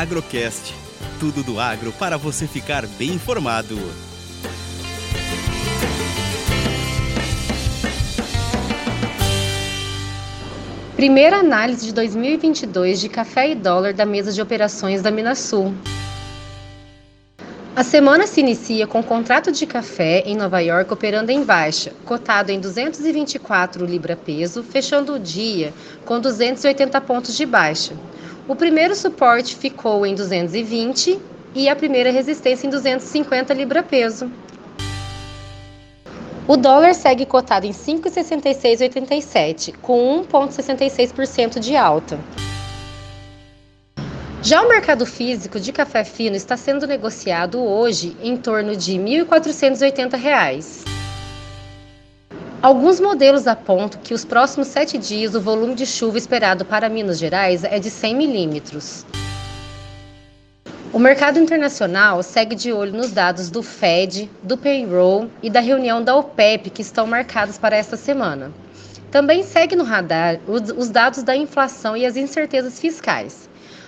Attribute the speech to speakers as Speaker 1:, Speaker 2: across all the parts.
Speaker 1: Agrocast. Tudo do agro para você ficar bem informado.
Speaker 2: Primeira análise de 2022 de café e dólar da mesa de operações da Minasul. A semana se inicia com o contrato de café em Nova York operando em baixa, cotado em 224 libra peso, fechando o dia com 280 pontos de baixa. O primeiro suporte ficou em 220 e a primeira resistência em 250 libra peso. O dólar segue cotado em 5,6687, com 1,66% de alta. Já o mercado físico de café fino está sendo negociado hoje em torno de R$ 1.480. Alguns modelos apontam que os próximos sete dias o volume de chuva esperado para Minas Gerais é de 100 milímetros. O mercado internacional segue de olho nos dados do Fed, do payroll e da reunião da OPEP que estão marcados para esta semana. Também segue no radar os dados da inflação e as incertezas fiscais.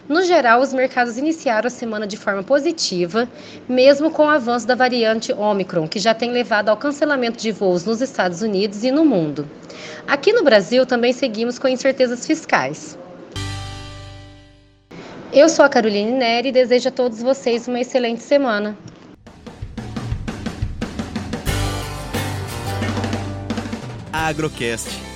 Speaker 2: No geral, os mercados iniciaram a semana de forma positiva, mesmo com o avanço da variante Omicron, que já tem levado ao cancelamento de voos nos Estados Unidos e no mundo. Aqui no Brasil também seguimos com incertezas fiscais. Eu sou a Caroline Neri e desejo a todos vocês uma excelente semana.
Speaker 1: Agrocast